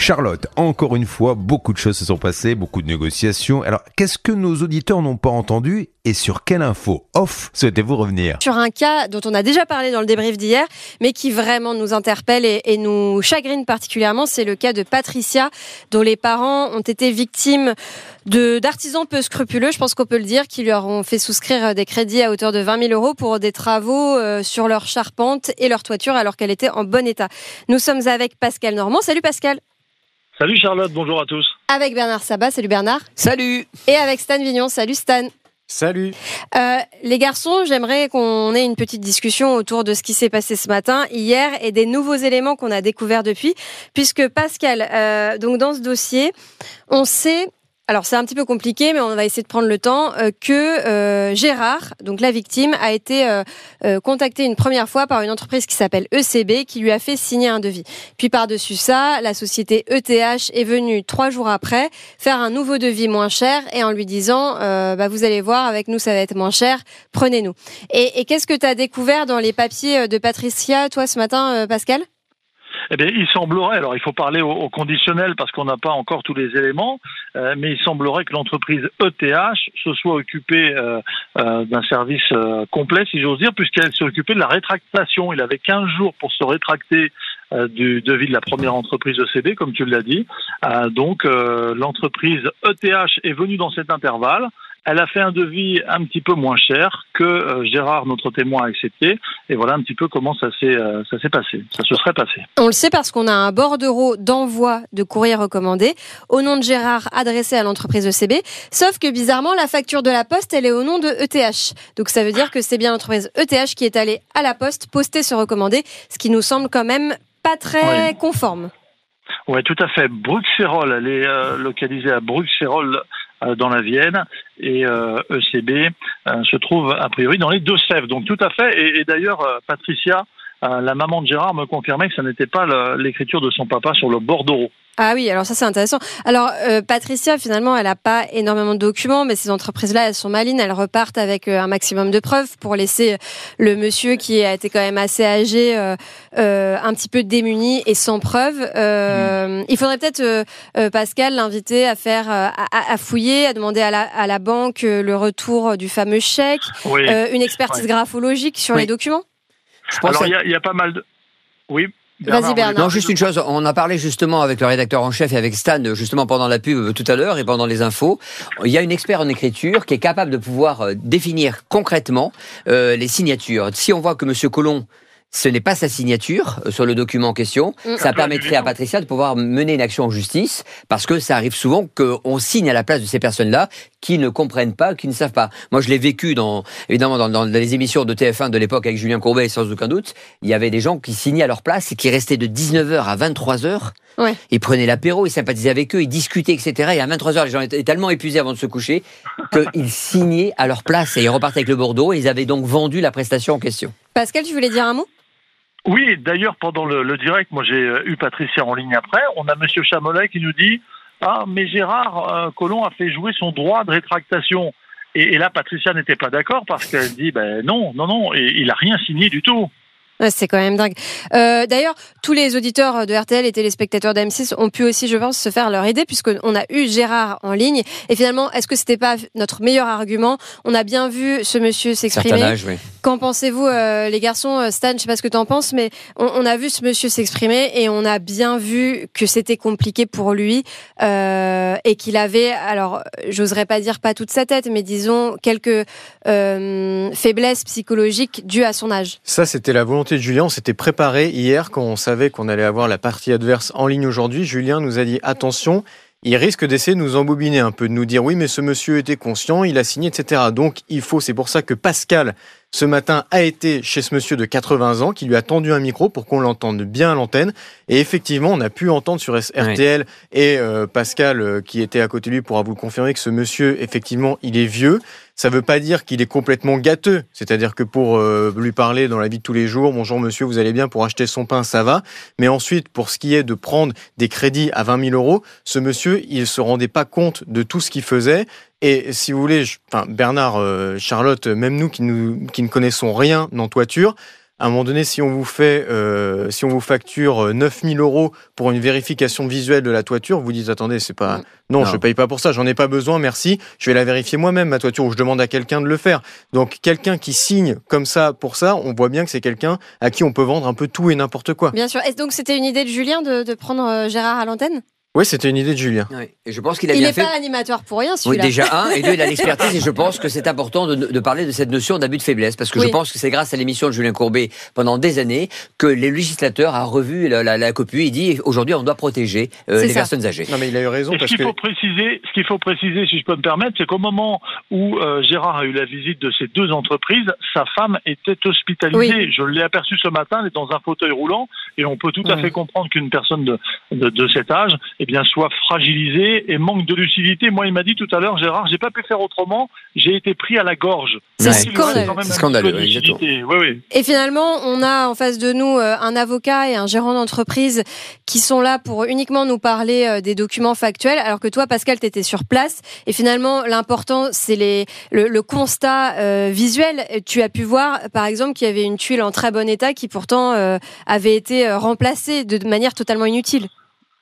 Charlotte, encore une fois, beaucoup de choses se sont passées, beaucoup de négociations. Alors, qu'est-ce que nos auditeurs n'ont pas entendu et sur quelle info off souhaitez-vous revenir? Sur un cas dont on a déjà parlé dans le débrief d'hier, mais qui vraiment nous interpelle et, nous chagrine particulièrement, c'est le cas de Patricia, dont les parents ont été victimes d'artisans peu scrupuleux, je pense qu'on peut le dire, qui leur ont fait souscrire des crédits à hauteur de 20 000 euros pour des travaux euh, sur leur charpente et leur toiture alors qu'elle était en bon état. Nous sommes avec Pascal Normand. Salut Pascal. Salut Charlotte, bonjour à tous. Avec Bernard Sabat. Salut Bernard. Salut. Et avec Stan Vignon. Salut Stan. Salut. Euh, les garçons, j'aimerais qu'on ait une petite discussion autour de ce qui s'est passé ce matin, hier, et des nouveaux éléments qu'on a découverts depuis, puisque Pascal, euh, donc dans ce dossier, on sait alors c'est un petit peu compliqué, mais on va essayer de prendre le temps, euh, que euh, Gérard, donc la victime, a été euh, contacté une première fois par une entreprise qui s'appelle ECB, qui lui a fait signer un devis. Puis par-dessus ça, la société ETH est venue trois jours après faire un nouveau devis moins cher et en lui disant, bah, vous allez voir, avec nous ça va être moins cher, prenez-nous. Et, et qu'est-ce que tu as découvert dans les papiers de Patricia, toi, ce matin, Pascal? Eh bien, il semblerait, alors il faut parler au, conditionnel parce qu'on n'a pas encore tous les éléments, euh, mais il semblerait que l'entreprise ETH se soit occupée euh, euh, d'un service complet, si j'ose dire, puisqu'elle s'est occupée de la rétractation. Il avait 15 jours pour se rétracter du devis de la première entreprise ECB, comme tu l'as dit. Donc, l'entreprise ETH est venue dans cet intervalle. Elle a fait un devis un petit peu moins cher que euh, Gérard, notre témoin, a accepté. Et voilà un petit peu comment ça s'est euh, ça s'est passé. Ça se serait passé. On le sait parce qu'on a un bordereau d'envoi de courrier recommandé au nom de Gérard adressé à l'entreprise ECB. Sauf que bizarrement, la facture de la poste, elle est au nom de ETH. Donc ça veut dire que c'est bien l'entreprise ETH qui est allée à la poste poster ce recommandé, ce qui nous semble quand même pas très Oui. conforme. Oui, tout à fait. Bruxelles, elle est euh, localisée à Bruxelles dans la Vienne et euh, ECB euh, se trouve a priori dans les Deux-Sèvres. Donc tout à fait. Et, et d'ailleurs, euh, Patricia, euh, la maman de Gérard, me confirmait que ce n'était pas l'écriture de son papa sur le bordereau. Ah oui, alors ça c'est intéressant. Alors euh, Patricia, finalement, elle n'a pas énormément de documents, mais ces entreprises-là, elles sont malines, elles repartent avec euh, un maximum de preuves pour laisser le monsieur qui a été quand même assez âgé, euh, euh, un petit peu démuni et sans preuves. Euh, Il faudrait peut-être, Pascal, l'inviter à faire, à, à fouiller, à demander à la, à la banque le retour du fameux chèque, Oui. euh, une expertise Ouais. graphologique sur Oui. les documents. Je pense Alors à- il y, a- il y a pas mal de. Oui. Vas-y, Bernard. Non, juste une chose. On a parlé justement avec le rédacteur en chef et avec Stan, justement pendant la pub euh, tout à l'heure et pendant les infos. Il y a une expert en écriture qui est capable de pouvoir euh, définir concrètement euh, les signatures. Si on voit que Monsieur Colomb ce n'est pas sa signature euh, sur le document en question. Mm. Ça permettrait à Patricia de pouvoir mener une action en justice parce que ça arrive souvent qu'on signe à la place de ces personnes-là qui ne comprennent pas, qui ne savent pas. Moi, je l'ai vécu dans, évidemment, dans, dans les émissions de TF1 de l'époque avec Julien Courbet, sans aucun doute. Il y avait des gens qui signaient à leur place et qui restaient de 19h à 23h. Ouais. Ils prenaient l'apéro, ils sympathisaient avec eux, ils discutaient, etc. Et à 23h, les gens étaient tellement épuisés avant de se coucher qu'ils signaient à leur place et ils repartaient avec le Bordeaux et ils avaient donc vendu la prestation en question. Pascal, tu voulais dire un mot? Oui, d'ailleurs, pendant le, le direct, moi j'ai euh, eu Patricia en ligne après. On a Monsieur Chamolet qui nous dit Ah, mais Gérard euh, Collomb a fait jouer son droit de rétractation. Et, et là, Patricia n'était pas d'accord parce qu'elle dit Ben non, non, non, et il a rien signé du tout. Ouais, c'est quand même dingue. Euh, D'ailleurs, tous les auditeurs de RTL et téléspectateurs d'M6 ont pu aussi, je pense, se faire leur idée, puisqu'on a eu Gérard en ligne. Et finalement, est-ce que c'était pas notre meilleur argument? On a bien vu ce monsieur s'exprimer. oui. Qu'en pensez-vous, euh, les garçons Euh, Stan, je sais pas ce que tu en penses, mais on, a vu ce monsieur s'exprimer et on a bien vu que c'était compliqué pour lui euh, et qu'il avait, alors, j'oserais pas dire pas toute sa tête, mais disons quelques faiblesses psychologiques dues à son âge. Ça, c'était la volonté de Julien. On s'était préparé hier quand on savait qu'on allait avoir la partie adverse en ligne aujourd'hui. Julien nous a dit attention, il risque d'essayer de nous embobiner un peu, de nous dire oui, mais ce monsieur était conscient, il a signé, etc. Donc il faut, c'est pour ça que Pascal, ce matin, a été chez ce monsieur de 80 ans qui lui a tendu un micro pour qu'on l'entende bien à l'antenne. Et effectivement, on a pu entendre sur RTL et euh, Pascal euh, qui était à côté de lui pourra vous le confirmer que ce monsieur, effectivement, il est vieux. Ça veut pas dire qu'il est complètement gâteux. C'est-à-dire que pour euh, lui parler dans la vie de tous les jours, bonjour monsieur, vous allez bien pour acheter son pain, ça va. Mais ensuite, pour ce qui est de prendre des crédits à 20 000 euros, ce monsieur, il se rendait pas compte de tout ce qu'il faisait. Et si vous voulez, je- enfin, Bernard, euh, Charlotte, même nous qui, nous qui ne connaissons rien en toiture, à un moment donné, si on vous fait, euh, si on vous facture euh, 9000 euros pour une vérification visuelle de la toiture, vous dites attendez, c'est pas, non, Non. je paye pas pour ça, j'en ai pas besoin, merci. Je vais la vérifier moi-même ma toiture ou je demande à quelqu'un de le faire. Donc quelqu'un qui signe comme ça pour ça, on voit bien que c'est quelqu'un à qui on peut vendre un peu tout et n'importe quoi. Bien sûr. Et donc, c'était une idée de Julien de, de prendre euh, Gérard à l'antenne? Oui, c'était une idée de Julien. Oui. Et je pense qu'il a Il bien n'est fait. pas animateur pour rien, Oui, celui-là. déjà un, et deux, il a l'expertise, et je pense que c'est important de, de parler de cette notion d'abus de faiblesse, parce que je Oui. pense que c'est grâce à l'émission de Julien Courbet pendant des années que les législateurs a revu la, la, la copie et dit aujourd'hui on doit protéger euh, les ça. personnes âgées. Non, mais il a eu raison Et ce parce qu'il que faut préciser, ce qu'il faut préciser, si je peux me permettre, c'est qu'au moment où euh, Gérard a eu la visite de ces deux entreprises, sa femme était hospitalisée. Oui. Je l'ai aperçue ce matin, elle est dans un fauteuil roulant, et on peut tout à fait comprendre qu'une personne de, de, de cet âge, bien, soit fragilisée et manque de lucidité. Moi, il m'a dit tout à l'heure, Gérard, j'ai pas pu faire autrement, j'ai été pris à la gorge. C'est scandaleux. C'est scandaleux, oui, exactement. lucidité. Oui, oui. Et finalement, on a en face de nous euh, un avocat et un gérant d'entreprise qui sont là pour uniquement nous parler euh, des documents factuels, alors que toi, Pascal, tu étais sur place. Et finalement, l'important, c'est les, le, le constat euh, visuel. Tu as pu voir, par exemple, qu'il y avait une tuile en très bon état qui pourtant euh, avait été remplacée de manière totalement inutile.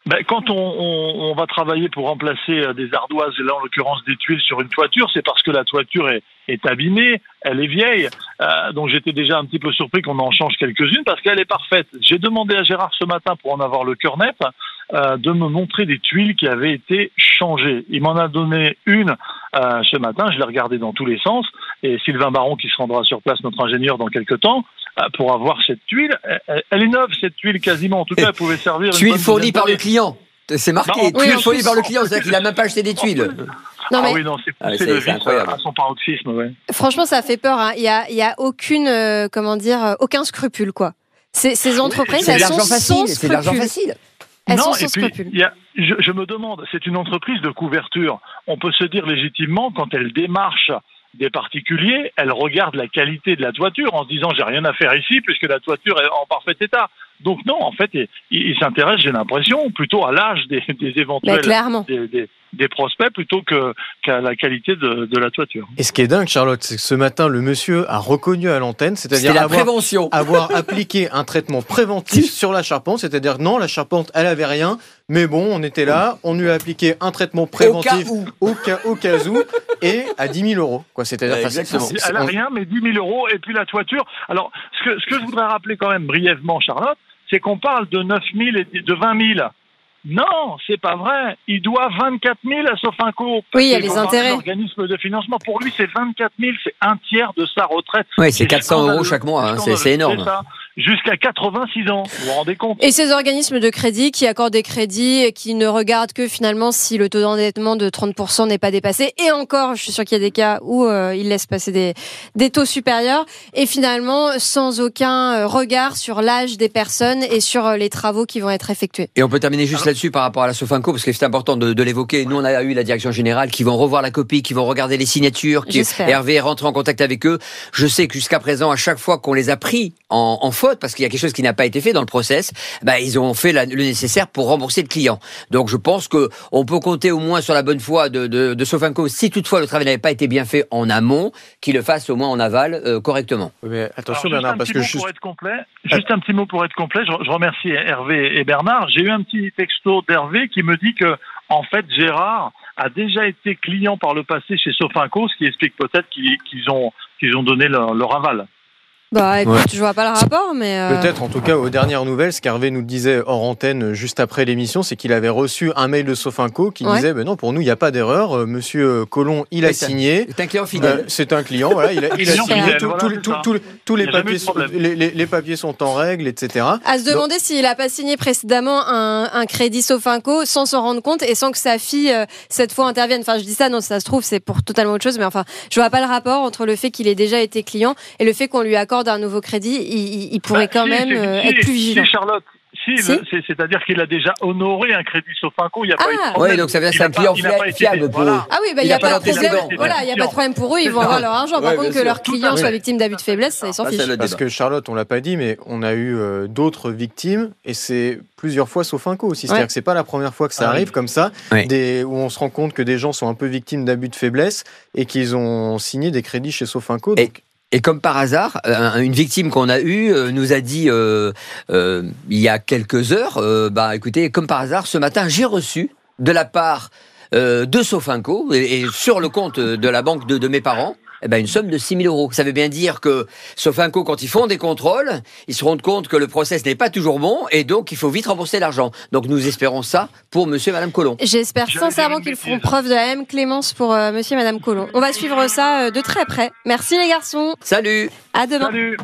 Ben, quand on, on, va travailler pour remplacer euh, des ardoises, et là en l'occurrence des tuiles sur une toiture, c'est parce que la toiture est, est abîmée, elle est vieille. Euh, donc j'étais déjà un petit peu surpris qu'on en change quelques-unes parce qu'elle est parfaite. J'ai demandé à Gérard ce matin, pour en avoir le cœur net, euh, de me montrer des tuiles qui avaient été changées. Il m'en a donné une euh, ce matin, je l'ai regardée dans tous les sens, et Sylvain Baron qui se rendra sur place, notre ingénieur, dans quelques temps, pour avoir cette tuile. Elle, elle est neuve, cette tuile, quasiment. En tout cas, elle pouvait servir... fournies dizaine par le client. C'est marqué, Bah, oui, fournies plus- par le client, c'est-à-dire qu'il a même pas acheté des tuiles. Non, ah mais oui, non, c'est Ah, incroyable. à, son paroxysme, ouais. franchement, ça fait peur. hein. Il y a, il y a aucune, euh, comment dire, euh, aucun scrupule, quoi. Ces, ces entreprises, elles sont sans facile, c'est l'argent facile. Elles non, sont et puis, y a, je me demande, c'est une entreprise de couverture. On peut se dire légitimement, quand elle démarche des particuliers, elle regarde la qualité de la toiture en se disant j'ai rien à faire ici puisque la toiture est en parfait état. Donc non, en fait, il, il s'intéresse, j'ai l'impression, plutôt à l'âge des, éventuels des, des- des prospects plutôt que qu'à la qualité de, de la toiture. Et ce qui est dingue, Charlotte, c'est que ce matin, le monsieur a reconnu à l'antenne, c'est-à-dire la avoir, prévention. avoir appliqué un traitement préventif sur la charpente, c'est-à-dire non, la charpente, elle avait rien, mais bon, on était là, on lui a appliqué un traitement Au cas préventif où. au cas, au cas où, et à 10 000 euros. Quoi, c'est-à-dire, Ouais, enfin, c'est- exactement. c'est- Elle a on- rien, mais 10 000 euros. Et puis la toiture. Alors, ce que, ce que je voudrais rappeler quand même brièvement, Charlotte, c'est qu'on parle de 9 000 et de 20 000. Non, c'est pas vrai. Il doit 24 000 à Sofinco. Oui, il y a les intérêts. d'organisme de financement. Pour lui, c'est 24 000, c'est un tiers de sa retraite. Oui, c'est C'est 400 euros chaque mois, hein, c'est énorme. Jusqu'à 86 ans. Vous vous rendez compte? Et ces organismes de crédit qui accordent des crédits et qui ne regardent que finalement si le taux d'endettement de 30% n'est pas dépassé. Et encore, je suis sûr qu'il y a des cas où euh, ils laissent passer des, des taux supérieurs. Et finalement, sans aucun euh, regard sur l'âge des personnes et sur euh, les travaux qui vont être effectués. Et on peut terminer juste là-dessus par rapport à la Sofinco, parce que c'est important de, de l'évoquer. Nous, on a eu la direction générale qui vont revoir la copie, qui vont regarder les signatures, qui J'espère. Hervé est rentré en contact avec eux. Je sais que jusqu'à présent, à chaque fois qu'on les a pris en, en faute, parce qu'il y a quelque chose qui n'a pas été fait dans le process, bah, ils ont fait la- le nécessaire pour rembourser le client. Donc, je pense que on peut compter au moins sur la bonne foi de, de, de Sofinco, si toutefois le travail n'avait pas été bien fait en amont, qu'il le fasse au moins en aval euh, correctement. Oui, mais attention, Alors, Bernard, parce que juste- pour être complet, juste un petit mot pour être complet. Je, je remercie Hervé et Bernard. J'ai eu un petit texto d'Hervé qui me dit que, en fait, Gérard a déjà été client par le passé chez Sofinco, ce qui explique peut-être qu'ils ont qu'ils ont donné leur, leur aval. Bah, écoute, Ouais. je vois pas le rapport, mais. euh, Peut-être, en tout cas, aux dernières nouvelles, ce qu'Hervé nous disait hors antenne euh, juste après l'émission, c'est qu'il avait reçu un mail de Sofinco qui Ouais. disait ben non, pour nous, il n'y a pas d'erreur. Euh, Monsieur Colomb, il a signé. C'est un client Euh, fidèle. c'est un client, voilà, il a, il a Client signé. Tout- voilà, tout- tout- tous les papiers, sont, les, les- les papiers sont en règle, etc. À se demander s'il n'a pas signé précédemment un, un crédit Sofinco sans s'en rendre compte et sans que sa fille, cette fois, intervienne. Enfin, je dis ça, non, ça se trouve, c'est pour totalement autre chose, mais enfin, je vois pas le rapport entre le fait qu'il ait déjà été client et le fait qu'on lui accorde un nouveau crédit. Il, pourrait Bah, quand si, même si, euh, si, être plus si, vigilant. Charlotte, Si, c'est- c'est-à-dire qu'il a déjà honoré un crédit Sofinco, il n'y a pas Ah. eu de problème. Oui, donc ça veut dire que c'est un client fiable pour eux. Ah oui, bah, il n'y a a pas pas de problème. Voilà, il n'y a pas de problème pour eux, ils vont avoir leur argent. Par Ouais, contre, que leurs clients soient victimes d'abus de faiblesse, ça, ils s'en Ah, fichent. Parce que Charlotte, on l'a pas dit, mais on a eu euh, d'autres victimes et c'est plusieurs fois Sofinco aussi. C'est-à-dire Ouais. que c'est pas la première fois que ça Ah oui. arrive comme ça, des, où on se rend compte que des gens sont un peu victimes d'abus de faiblesse et qu'ils ont signé des crédits chez Sofinco. Donc, Et comme par hasard, une victime qu'on a eue euh, nous a dit euh, euh, il y a quelques heures, bah écoutez, comme par hasard, ce matin, j'ai reçu de la part de Sofinco et, sur le compte de la banque de mes parents. Eh ben, une somme de 6 000 euros. Ça veut bien dire que Sofinco, quand ils font des contrôles, ils se rendent compte que le process n'est pas toujours bon et donc il faut vite rembourser l'argent. Donc nous espérons ça pour monsieur et madame Colomb. J'espère sincèrement qu'ils feront preuve de la même clémence pour euh, monsieur et madame Colomb. On va suivre ça euh, de très près. Merci les garçons. Salut À demain. Salut